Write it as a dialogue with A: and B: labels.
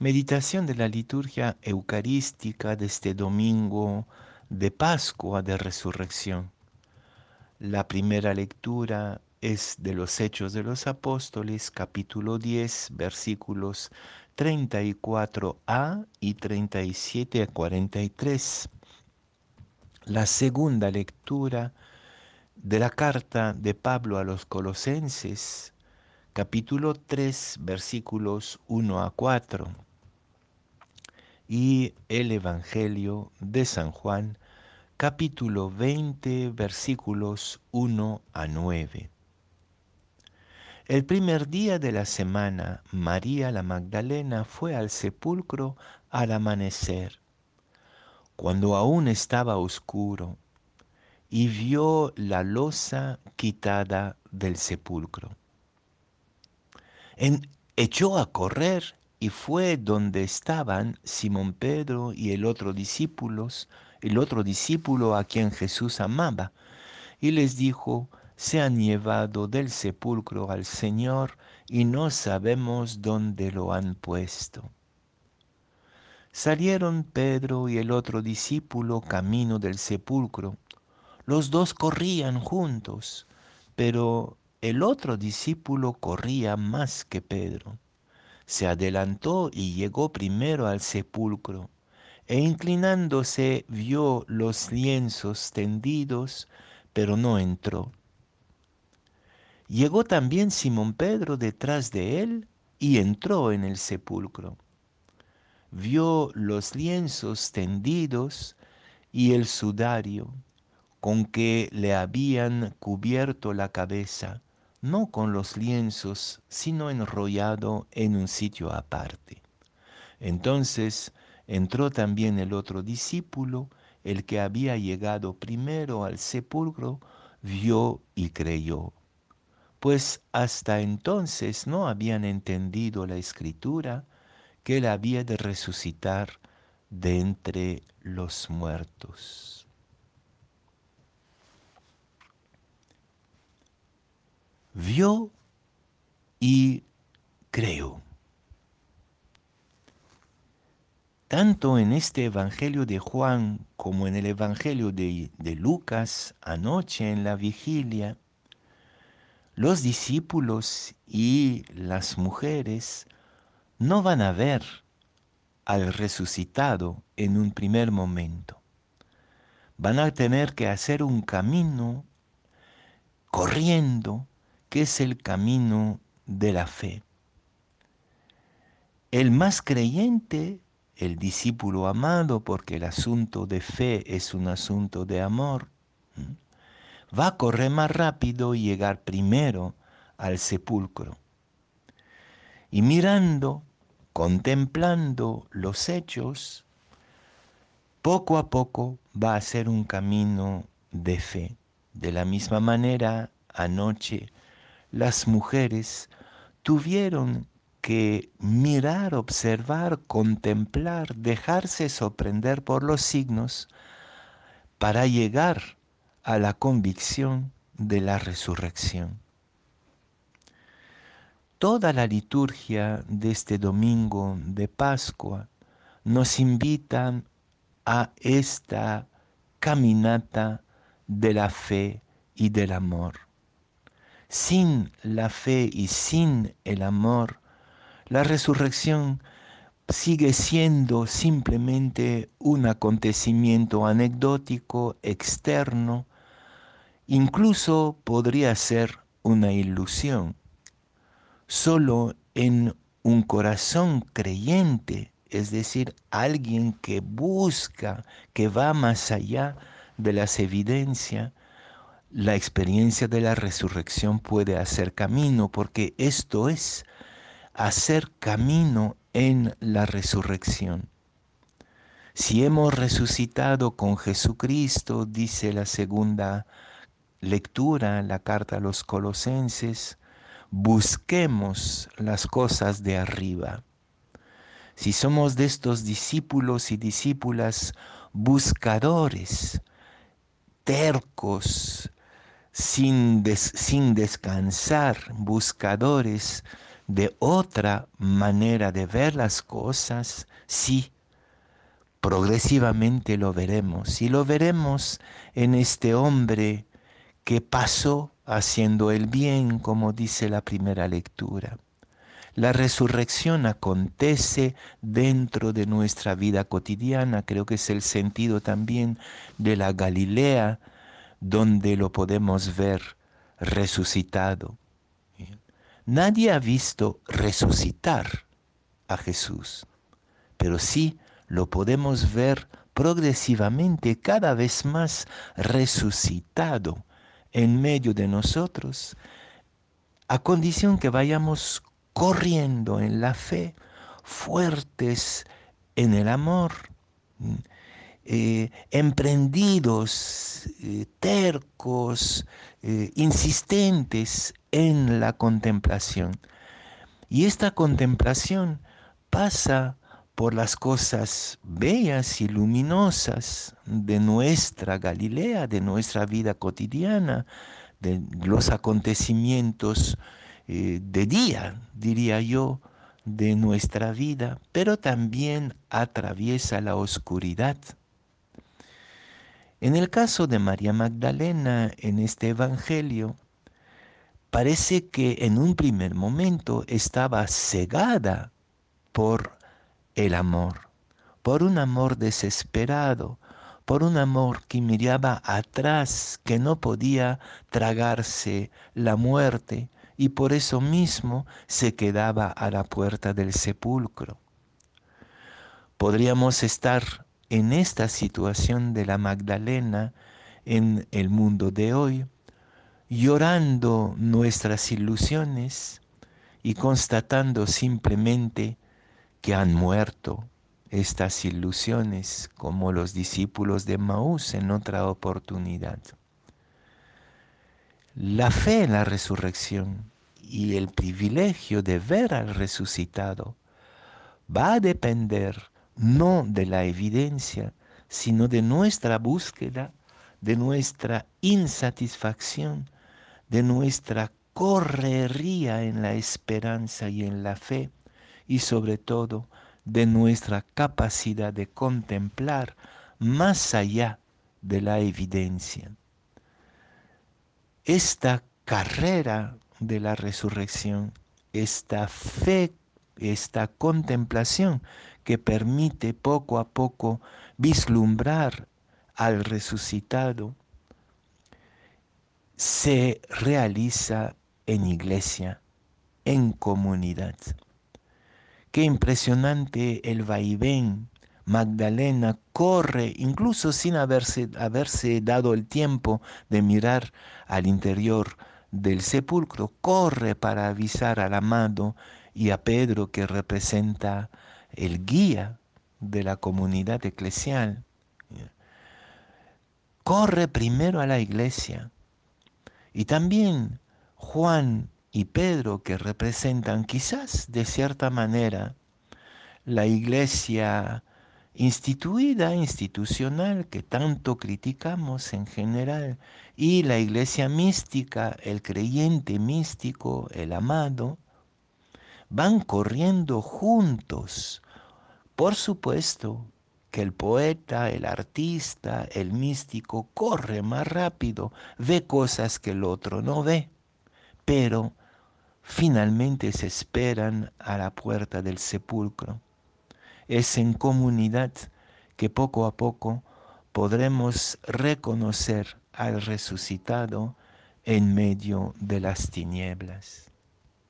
A: Meditación de la liturgia eucarística de este domingo de Pascua de Resurrección. La primera lectura es de los Hechos de los Apóstoles, capítulo 10, versículos 34a y 37 a 43. La segunda lectura de la carta de Pablo a los Colosenses, capítulo 3, versículos 1 a 4. Y el Evangelio de San Juan, capítulo 20, versículos 1 a 9. El primer día de la semana, María la Magdalena fue al sepulcro al amanecer, cuando aún estaba oscuro, y vio la losa quitada del sepulcro. En, echó a correr y fue donde estaban Simón Pedro y el otro discípulos, el otro discípulo a quien Jesús amaba, y les dijo, se han llevado del sepulcro al Señor y no sabemos dónde lo han puesto. Salieron Pedro y el otro discípulo camino del sepulcro. Los dos corrían juntos, pero el otro discípulo corría más que Pedro. Se adelantó y llegó primero al sepulcro, e inclinándose vio los lienzos tendidos, pero no entró. Llegó también Simón Pedro detrás de él y entró en el sepulcro. Vio los lienzos tendidos y el sudario con que le habían cubierto la cabeza, no con los lienzos, sino enrollado en un sitio aparte. Entonces entró también el otro discípulo, el que había llegado primero al sepulcro, vio y creyó pues hasta entonces no habían entendido la escritura que él había de resucitar de entre los muertos. Vio y creyó. Tanto en este Evangelio de Juan como en el Evangelio de, de Lucas, anoche en la vigilia, los discípulos y las mujeres no van a ver al resucitado en un primer momento. Van a tener que hacer un camino corriendo, que es el camino de la fe. El más creyente, el discípulo amado, porque el asunto de fe es un asunto de amor, va a correr más rápido y llegar primero al sepulcro. Y mirando, contemplando los hechos, poco a poco va a ser un camino de fe. De la misma manera, anoche las mujeres tuvieron que mirar, observar, contemplar, dejarse sorprender por los signos para llegar a la convicción de la resurrección. Toda la liturgia de este domingo de Pascua nos invitan a esta caminata de la fe y del amor. Sin la fe y sin el amor, la resurrección sigue siendo simplemente un acontecimiento anecdótico externo Incluso podría ser una ilusión. Solo en un corazón creyente, es decir, alguien que busca, que va más allá de las evidencias, la experiencia de la resurrección puede hacer camino, porque esto es hacer camino en la resurrección. Si hemos resucitado con Jesucristo, dice la segunda lectura, la carta a los colosenses, busquemos las cosas de arriba. Si somos de estos discípulos y discípulas buscadores, tercos, sin, sin descansar, buscadores de otra manera de ver las cosas, sí, progresivamente lo veremos. Y lo veremos en este hombre que pasó haciendo el bien, como dice la primera lectura. La resurrección acontece dentro de nuestra vida cotidiana, creo que es el sentido también de la Galilea, donde lo podemos ver resucitado. Nadie ha visto resucitar a Jesús, pero sí lo podemos ver progresivamente cada vez más resucitado en medio de nosotros, a condición que vayamos corriendo en la fe, fuertes en el amor, eh, emprendidos, eh, tercos, eh, insistentes en la contemplación. Y esta contemplación pasa por las cosas bellas y luminosas de nuestra Galilea, de nuestra vida cotidiana, de los acontecimientos de día, diría yo, de nuestra vida, pero también atraviesa la oscuridad. En el caso de María Magdalena, en este Evangelio, parece que en un primer momento estaba cegada por el amor, por un amor desesperado, por un amor que miraba atrás, que no podía tragarse la muerte, y por eso mismo se quedaba a la puerta del sepulcro. Podríamos estar en esta situación de la Magdalena en el mundo de hoy, llorando nuestras ilusiones y constatando simplemente que han muerto estas ilusiones como los discípulos de Maús en otra oportunidad. La fe en la resurrección y el privilegio de ver al resucitado va a depender no de la evidencia, sino de nuestra búsqueda, de nuestra insatisfacción, de nuestra correría en la esperanza y en la fe, y sobre todo de nuestra capacidad de contemplar más allá de la evidencia. Esta carrera de la resurrección, esta fe, esta contemplación que permite poco a poco vislumbrar al resucitado, se realiza en iglesia, en comunidad. Qué impresionante el vaivén Magdalena corre, incluso sin haberse, haberse dado el tiempo de mirar al interior del sepulcro, corre para avisar al amado y a Pedro que representa el guía de la comunidad eclesial. Corre primero a la iglesia. Y también Juan y Pedro que representan quizás de cierta manera la iglesia instituida, institucional, que tanto criticamos en general, y la iglesia mística, el creyente místico, el amado, van corriendo juntos. Por supuesto que el poeta, el artista, el místico corre más rápido, ve cosas que el otro no ve, pero finalmente se esperan a la puerta del sepulcro es en comunidad que poco a poco podremos reconocer al resucitado en medio de las tinieblas.